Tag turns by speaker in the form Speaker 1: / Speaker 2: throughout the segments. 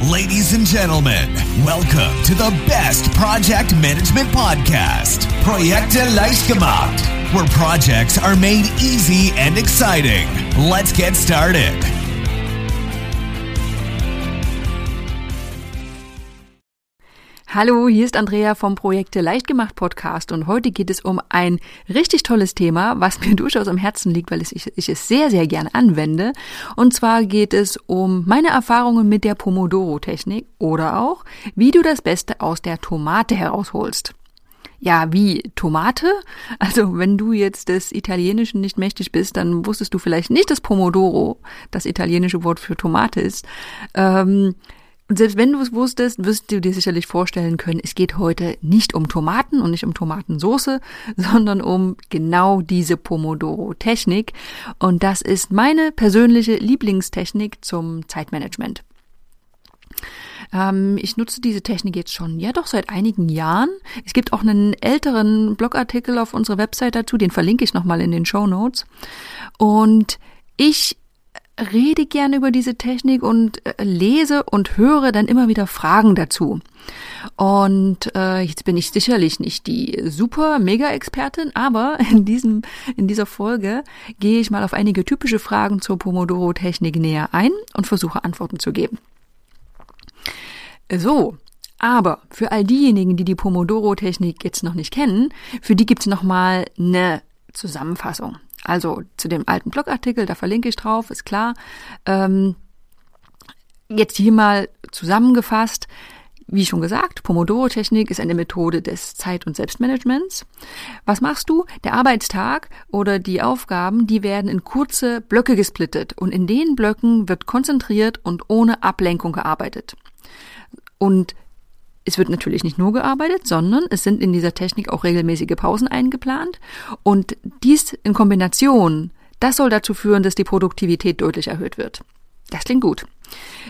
Speaker 1: Ladies and gentlemen, welcome to the best project management podcast, Projekte leicht gemacht, where projects are made easy and exciting. Let's get started.
Speaker 2: Hallo, hier ist Andrea vom Projekte Leichtgemacht Podcast und heute geht es um ein richtig tolles Thema, was mir durchaus am Herzen liegt, weil ich, ich es sehr, sehr gerne anwende. Und zwar geht es um meine Erfahrungen mit der Pomodoro-Technik oder auch, wie du das Beste aus der Tomate herausholst. Ja, wie Tomate? Also wenn du jetzt des Italienischen nicht mächtig bist, dann wusstest du vielleicht nicht, dass Pomodoro das italienische Wort für Tomate ist. Ähm, und selbst wenn du es wusstest, wirst du dir sicherlich vorstellen können, es geht heute nicht um Tomaten und nicht um Tomatensoße, sondern um genau diese Pomodoro-Technik. Und das ist meine persönliche Lieblingstechnik zum Zeitmanagement. Ähm, ich nutze diese Technik jetzt schon, ja doch, seit einigen Jahren. Es gibt auch einen älteren Blogartikel auf unserer Website dazu, den verlinke ich nochmal in den Show Notes. Und ich rede gerne über diese Technik und äh, lese und höre dann immer wieder Fragen dazu. Und äh, jetzt bin ich sicherlich nicht die super Mega-Expertin, aber in diesem in dieser Folge gehe ich mal auf einige typische Fragen zur Pomodoro-Technik näher ein und versuche Antworten zu geben. So, aber für all diejenigen, die die Pomodoro-Technik jetzt noch nicht kennen, für die gibt's noch mal eine Zusammenfassung. Also zu dem alten Blogartikel, da verlinke ich drauf, ist klar. Ähm, jetzt hier mal zusammengefasst. Wie schon gesagt, Pomodoro-Technik ist eine Methode des Zeit- und Selbstmanagements. Was machst du? Der Arbeitstag oder die Aufgaben, die werden in kurze Blöcke gesplittet und in den Blöcken wird konzentriert und ohne Ablenkung gearbeitet. Und es wird natürlich nicht nur gearbeitet, sondern es sind in dieser Technik auch regelmäßige Pausen eingeplant. Und dies in Kombination, das soll dazu führen, dass die Produktivität deutlich erhöht wird. Das klingt gut.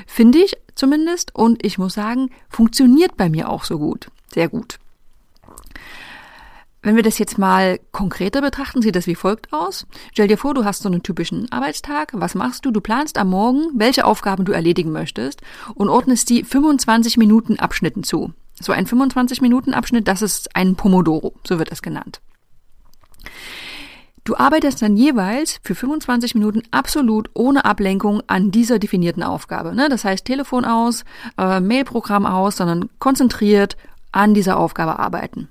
Speaker 2: Finde ich zumindest. Und ich muss sagen, funktioniert bei mir auch so gut. Sehr gut. Wenn wir das jetzt mal konkreter betrachten, sieht das wie folgt aus. Stell dir vor, du hast so einen typischen Arbeitstag. Was machst du? Du planst am Morgen, welche Aufgaben du erledigen möchtest und ordnest die 25 Minuten Abschnitten zu. So ein 25 Minuten Abschnitt, das ist ein Pomodoro, so wird es genannt. Du arbeitest dann jeweils für 25 Minuten absolut ohne Ablenkung an dieser definierten Aufgabe. Ne? Das heißt Telefon aus, äh, Mailprogramm aus, sondern konzentriert an dieser Aufgabe arbeiten.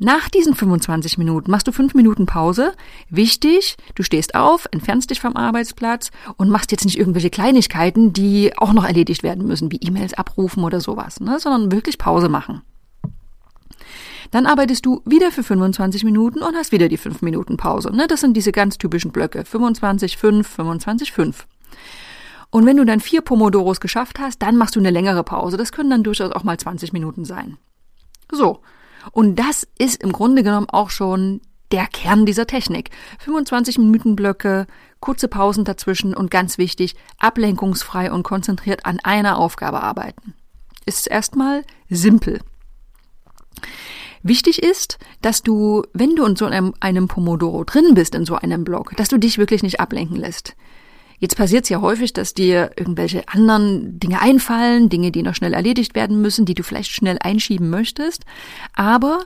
Speaker 2: Nach diesen 25 Minuten machst du fünf Minuten Pause. Wichtig, du stehst auf, entfernst dich vom Arbeitsplatz und machst jetzt nicht irgendwelche Kleinigkeiten, die auch noch erledigt werden müssen, wie E-Mails abrufen oder sowas, ne? sondern wirklich Pause machen. Dann arbeitest du wieder für 25 Minuten und hast wieder die 5 Minuten Pause. Ne? Das sind diese ganz typischen Blöcke. 25, 5, 25, 5. Und wenn du dann vier Pomodoros geschafft hast, dann machst du eine längere Pause. Das können dann durchaus auch mal 20 Minuten sein. So. Und das ist im Grunde genommen auch schon der Kern dieser Technik. 25 Minuten Blöcke, kurze Pausen dazwischen und ganz wichtig, ablenkungsfrei und konzentriert an einer Aufgabe arbeiten. Ist erstmal simpel. Wichtig ist, dass du, wenn du in so einem, einem Pomodoro drin bist, in so einem Block, dass du dich wirklich nicht ablenken lässt. Jetzt passiert es ja häufig, dass dir irgendwelche anderen Dinge einfallen, Dinge, die noch schnell erledigt werden müssen, die du vielleicht schnell einschieben möchtest. Aber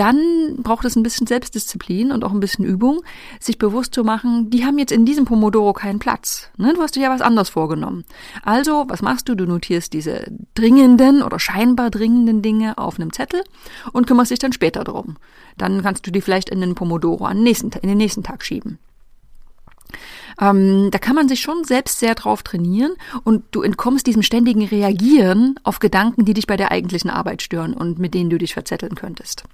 Speaker 2: dann braucht es ein bisschen Selbstdisziplin und auch ein bisschen Übung, sich bewusst zu machen, die haben jetzt in diesem Pomodoro keinen Platz. Ne? Du hast dir ja was anderes vorgenommen. Also, was machst du? Du notierst diese dringenden oder scheinbar dringenden Dinge auf einem Zettel und kümmerst dich dann später drum. Dann kannst du die vielleicht in den Pomodoro an nächsten, in den nächsten Tag schieben. Ähm, da kann man sich schon selbst sehr drauf trainieren und du entkommst diesem ständigen Reagieren auf Gedanken, die dich bei der eigentlichen Arbeit stören und mit denen du dich verzetteln könntest.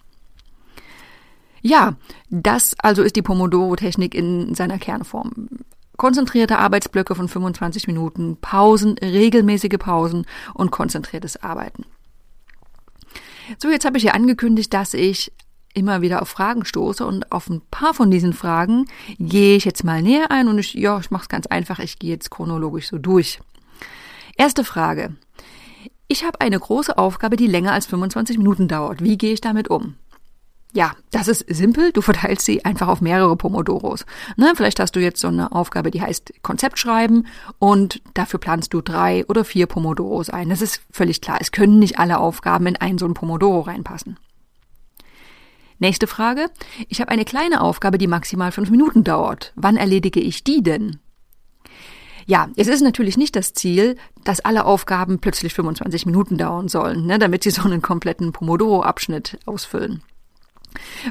Speaker 2: Ja, das also ist die Pomodoro-Technik in seiner Kernform. Konzentrierte Arbeitsblöcke von 25 Minuten, Pausen, regelmäßige Pausen und konzentriertes Arbeiten. So, jetzt habe ich hier angekündigt, dass ich immer wieder auf Fragen stoße und auf ein paar von diesen Fragen gehe ich jetzt mal näher ein und ich, ja, ich mache es ganz einfach, ich gehe jetzt chronologisch so durch. Erste Frage. Ich habe eine große Aufgabe, die länger als 25 Minuten dauert. Wie gehe ich damit um? Ja, das ist simpel. Du verteilst sie einfach auf mehrere Pomodoros. Ne, vielleicht hast du jetzt so eine Aufgabe, die heißt Konzept schreiben und dafür planst du drei oder vier Pomodoros ein. Das ist völlig klar. Es können nicht alle Aufgaben in einen so einen Pomodoro reinpassen. Nächste Frage. Ich habe eine kleine Aufgabe, die maximal fünf Minuten dauert. Wann erledige ich die denn? Ja, es ist natürlich nicht das Ziel, dass alle Aufgaben plötzlich 25 Minuten dauern sollen, ne, damit sie so einen kompletten Pomodoro-Abschnitt ausfüllen.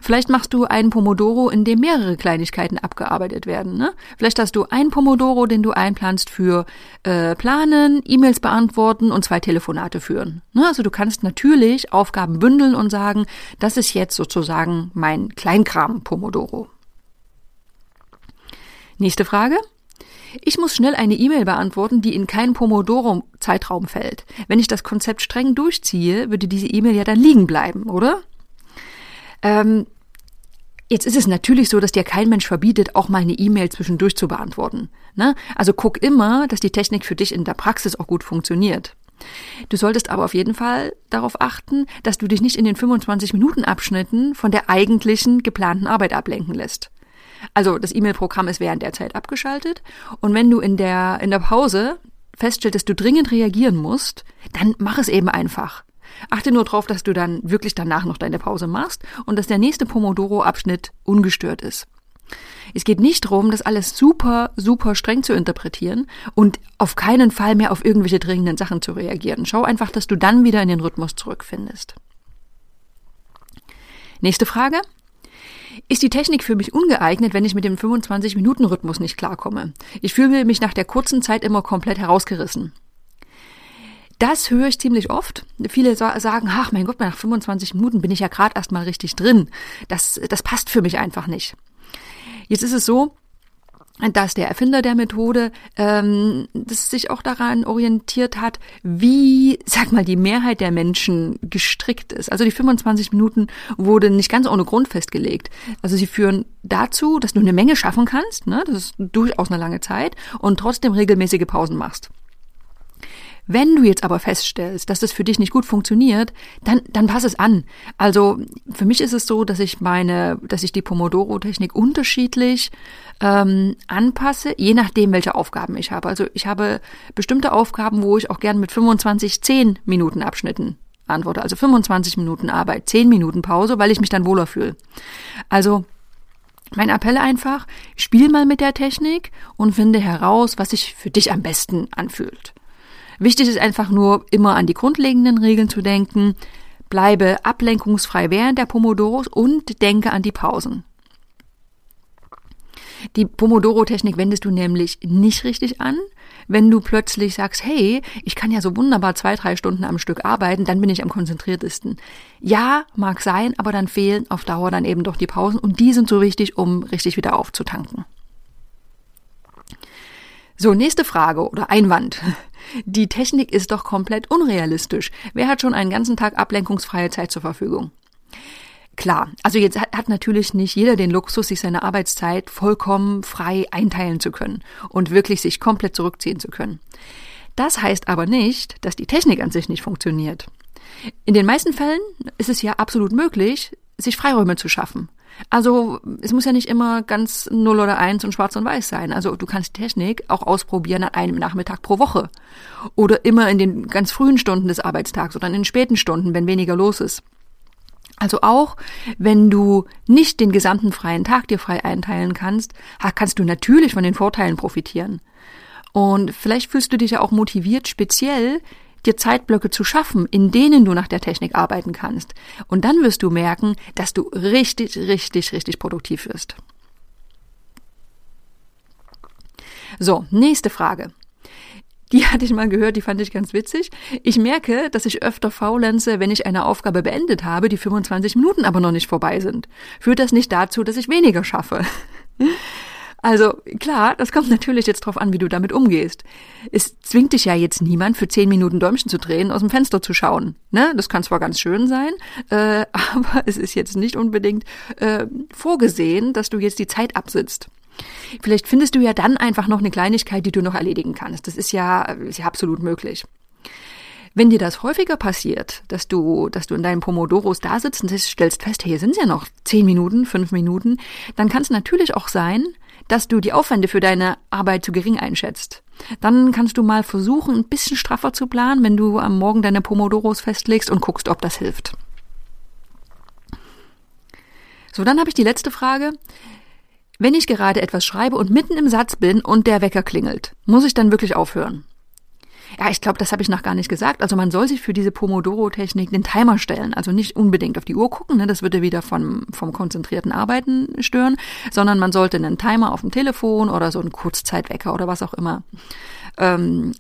Speaker 2: Vielleicht machst du einen Pomodoro, in dem mehrere Kleinigkeiten abgearbeitet werden. Ne? Vielleicht hast du einen Pomodoro, den du einplanst für äh, Planen, E-Mails beantworten und zwei Telefonate führen. Ne? Also du kannst natürlich Aufgaben bündeln und sagen, das ist jetzt sozusagen mein Kleinkram-Pomodoro. Nächste Frage. Ich muss schnell eine E-Mail beantworten, die in keinen Pomodoro-Zeitraum fällt. Wenn ich das Konzept streng durchziehe, würde diese E-Mail ja dann liegen bleiben, oder? Ähm, Jetzt ist es natürlich so, dass dir kein Mensch verbietet, auch mal eine E-Mail zwischendurch zu beantworten. Ne? Also guck immer, dass die Technik für dich in der Praxis auch gut funktioniert. Du solltest aber auf jeden Fall darauf achten, dass du dich nicht in den 25 Minuten Abschnitten von der eigentlichen geplanten Arbeit ablenken lässt. Also das E-Mail-Programm ist während der Zeit abgeschaltet und wenn du in der, in der Pause feststellst, dass du dringend reagieren musst, dann mach es eben einfach. Achte nur darauf, dass du dann wirklich danach noch deine Pause machst und dass der nächste Pomodoro-Abschnitt ungestört ist. Es geht nicht darum, das alles super, super streng zu interpretieren und auf keinen Fall mehr auf irgendwelche dringenden Sachen zu reagieren. Schau einfach, dass du dann wieder in den Rhythmus zurückfindest. Nächste Frage. Ist die Technik für mich ungeeignet, wenn ich mit dem 25-Minuten-Rhythmus nicht klarkomme? Ich fühle mich nach der kurzen Zeit immer komplett herausgerissen. Das höre ich ziemlich oft. Viele sagen, ach mein Gott, nach 25 Minuten bin ich ja gerade erst mal richtig drin. Das, das passt für mich einfach nicht. Jetzt ist es so, dass der Erfinder der Methode ähm, das sich auch daran orientiert hat, wie, sag mal, die Mehrheit der Menschen gestrickt ist. Also die 25 Minuten wurden nicht ganz ohne Grund festgelegt. Also sie führen dazu, dass du eine Menge schaffen kannst, ne? das ist durchaus eine lange Zeit, und trotzdem regelmäßige Pausen machst. Wenn du jetzt aber feststellst, dass das für dich nicht gut funktioniert, dann, dann pass es an. Also für mich ist es so, dass ich meine, dass ich die Pomodoro-Technik unterschiedlich ähm, anpasse, je nachdem, welche Aufgaben ich habe. Also ich habe bestimmte Aufgaben, wo ich auch gern mit 25, 10 Minuten Abschnitten antworte. Also 25 Minuten Arbeit, 10 Minuten Pause, weil ich mich dann wohler fühle. Also mein Appell einfach, spiel mal mit der Technik und finde heraus, was sich für dich am besten anfühlt. Wichtig ist einfach nur, immer an die grundlegenden Regeln zu denken, bleibe ablenkungsfrei während der Pomodoros und denke an die Pausen. Die Pomodoro-Technik wendest du nämlich nicht richtig an. Wenn du plötzlich sagst, hey, ich kann ja so wunderbar zwei, drei Stunden am Stück arbeiten, dann bin ich am konzentriertesten. Ja, mag sein, aber dann fehlen auf Dauer dann eben doch die Pausen und die sind so wichtig, um richtig wieder aufzutanken. So, nächste Frage oder Einwand. Die Technik ist doch komplett unrealistisch. Wer hat schon einen ganzen Tag ablenkungsfreie Zeit zur Verfügung? Klar, also jetzt hat natürlich nicht jeder den Luxus, sich seine Arbeitszeit vollkommen frei einteilen zu können und wirklich sich komplett zurückziehen zu können. Das heißt aber nicht, dass die Technik an sich nicht funktioniert. In den meisten Fällen ist es ja absolut möglich, sich Freiräume zu schaffen. Also es muss ja nicht immer ganz null oder eins und schwarz und weiß sein. Also du kannst Technik auch ausprobieren an einem Nachmittag pro Woche. Oder immer in den ganz frühen Stunden des Arbeitstags oder in den späten Stunden, wenn weniger los ist. Also auch wenn du nicht den gesamten freien Tag dir frei einteilen kannst, kannst du natürlich von den Vorteilen profitieren. Und vielleicht fühlst du dich ja auch motiviert, speziell dir Zeitblöcke zu schaffen, in denen du nach der Technik arbeiten kannst. Und dann wirst du merken, dass du richtig, richtig, richtig produktiv wirst. So, nächste Frage. Die hatte ich mal gehört, die fand ich ganz witzig. Ich merke, dass ich öfter faulenze, wenn ich eine Aufgabe beendet habe, die 25 Minuten aber noch nicht vorbei sind. Führt das nicht dazu, dass ich weniger schaffe? Also klar, das kommt natürlich jetzt drauf an, wie du damit umgehst. Es zwingt dich ja jetzt niemand, für zehn Minuten Däumchen zu drehen, aus dem Fenster zu schauen. Ne? Das kann zwar ganz schön sein, äh, aber es ist jetzt nicht unbedingt äh, vorgesehen, dass du jetzt die Zeit absitzt. Vielleicht findest du ja dann einfach noch eine Kleinigkeit, die du noch erledigen kannst. Das ist ja, ist ja absolut möglich. Wenn dir das häufiger passiert, dass du, dass du in deinen Pomodoros da sitzt und stellst fest, hey, sind es ja noch zehn Minuten, fünf Minuten, dann kann es natürlich auch sein, dass du die Aufwände für deine Arbeit zu gering einschätzt. Dann kannst du mal versuchen, ein bisschen straffer zu planen, wenn du am Morgen deine Pomodoros festlegst und guckst, ob das hilft. So, dann habe ich die letzte Frage. Wenn ich gerade etwas schreibe und mitten im Satz bin und der Wecker klingelt, muss ich dann wirklich aufhören? Ja, ich glaube, das habe ich noch gar nicht gesagt. Also man soll sich für diese Pomodoro-Technik den Timer stellen. Also nicht unbedingt auf die Uhr gucken, ne? das würde wieder vom, vom konzentrierten Arbeiten stören, sondern man sollte einen Timer auf dem Telefon oder so einen Kurzzeitwecker oder was auch immer ähm,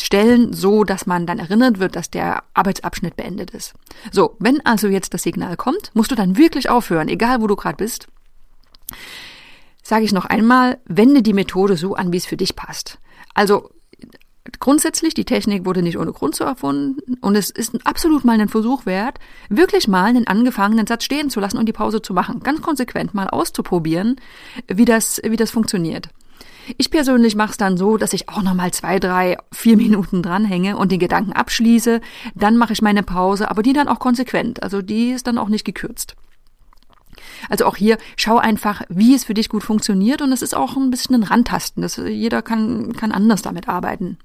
Speaker 2: stellen, so dass man dann erinnert wird, dass der Arbeitsabschnitt beendet ist. So, wenn also jetzt das Signal kommt, musst du dann wirklich aufhören, egal wo du gerade bist. Sage ich noch einmal, wende die Methode so an, wie es für dich passt. Also grundsätzlich, die Technik wurde nicht ohne Grund so erfunden und es ist absolut mal ein Versuch wert, wirklich mal einen angefangenen Satz stehen zu lassen und die Pause zu machen. Ganz konsequent mal auszuprobieren, wie das, wie das funktioniert. Ich persönlich mache es dann so, dass ich auch nochmal zwei, drei, vier Minuten dranhänge und den Gedanken abschließe. Dann mache ich meine Pause, aber die dann auch konsequent. Also die ist dann auch nicht gekürzt. Also auch hier schau einfach, wie es für dich gut funktioniert und es ist auch ein bisschen ein Randtasten. Das, jeder kann, kann anders damit arbeiten.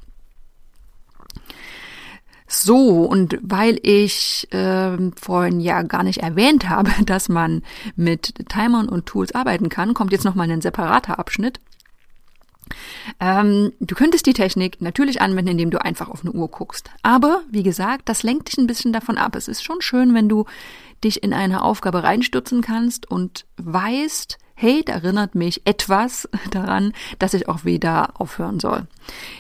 Speaker 2: So, und weil ich äh, vorhin ja gar nicht erwähnt habe, dass man mit Timern und Tools arbeiten kann, kommt jetzt nochmal ein separater Abschnitt. Ähm, du könntest die Technik natürlich anwenden, indem du einfach auf eine Uhr guckst. Aber, wie gesagt, das lenkt dich ein bisschen davon ab. Es ist schon schön, wenn du dich in eine Aufgabe reinstürzen kannst und weißt, hey, da erinnert mich etwas daran, dass ich auch wieder aufhören soll.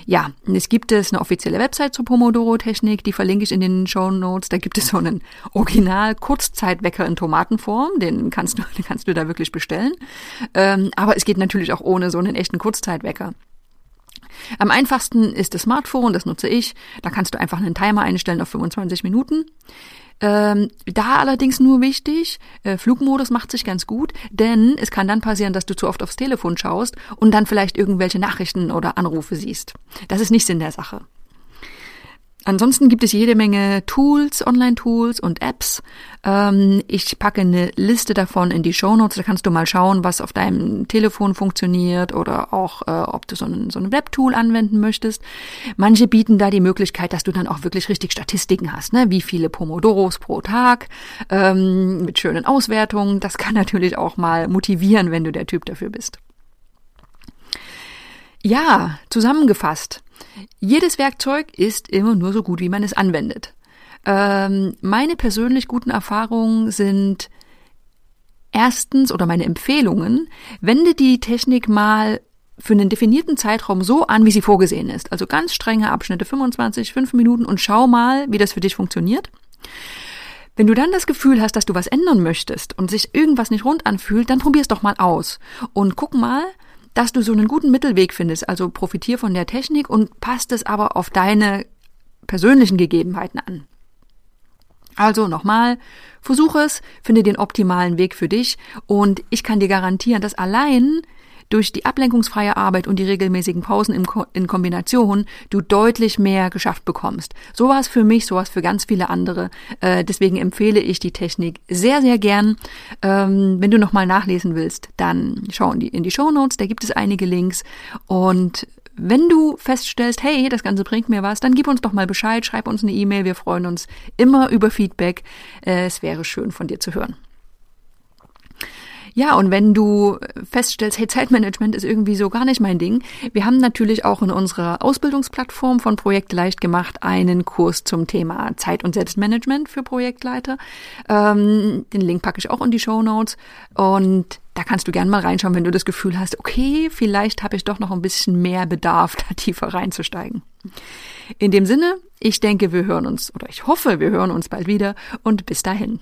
Speaker 2: Ja, es gibt es eine offizielle Website zur Pomodoro-Technik, die verlinke ich in den Show Notes. Da gibt es so einen Original-Kurzzeitwecker in Tomatenform, den kannst du, den kannst du da wirklich bestellen. Ähm, aber es geht natürlich auch ohne so einen echten Kurzzeitwecker. Am einfachsten ist das Smartphone, das nutze ich. Da kannst du einfach einen Timer einstellen auf 25 Minuten. Ähm, da allerdings nur wichtig, äh, Flugmodus macht sich ganz gut, denn es kann dann passieren, dass du zu oft aufs Telefon schaust und dann vielleicht irgendwelche Nachrichten oder Anrufe siehst. Das ist nicht Sinn der Sache. Ansonsten gibt es jede Menge Tools, Online-Tools und Apps. Ähm, ich packe eine Liste davon in die Show Notes. Da kannst du mal schauen, was auf deinem Telefon funktioniert oder auch, äh, ob du so ein, so ein Webtool anwenden möchtest. Manche bieten da die Möglichkeit, dass du dann auch wirklich richtig Statistiken hast, ne? wie viele Pomodoros pro Tag ähm, mit schönen Auswertungen. Das kann natürlich auch mal motivieren, wenn du der Typ dafür bist. Ja, zusammengefasst. Jedes Werkzeug ist immer nur so gut, wie man es anwendet. Ähm, meine persönlich guten Erfahrungen sind erstens oder meine Empfehlungen, wende die Technik mal für einen definierten Zeitraum so an, wie sie vorgesehen ist. Also ganz strenge Abschnitte, 25, 5 Minuten und schau mal, wie das für dich funktioniert. Wenn du dann das Gefühl hast, dass du was ändern möchtest und sich irgendwas nicht rund anfühlt, dann probier's doch mal aus und guck mal, dass du so einen guten Mittelweg findest. Also profitier von der Technik und passt es aber auf deine persönlichen Gegebenheiten an. Also nochmal, versuch es, finde den optimalen Weg für dich und ich kann dir garantieren, dass allein durch die ablenkungsfreie Arbeit und die regelmäßigen Pausen in Kombination du deutlich mehr geschafft bekommst. So war es für mich, so war es für ganz viele andere. Äh, deswegen empfehle ich die Technik sehr, sehr gern. Ähm, wenn du nochmal nachlesen willst, dann schau in die, in die Show Notes, da gibt es einige Links und wenn du feststellst, hey, das Ganze bringt mir was, dann gib uns doch mal Bescheid, schreib uns eine E-Mail. Wir freuen uns immer über Feedback. Äh, es wäre schön von dir zu hören. Ja, und wenn du feststellst, hey, Zeitmanagement ist irgendwie so gar nicht mein Ding, wir haben natürlich auch in unserer Ausbildungsplattform von Projekt leicht gemacht einen Kurs zum Thema Zeit- und Selbstmanagement für Projektleiter. Ähm, den Link packe ich auch in die Show Notes und da kannst du gerne mal reinschauen, wenn du das Gefühl hast, okay, vielleicht habe ich doch noch ein bisschen mehr Bedarf, da tiefer reinzusteigen. In dem Sinne, ich denke, wir hören uns oder ich hoffe, wir hören uns bald wieder und bis dahin.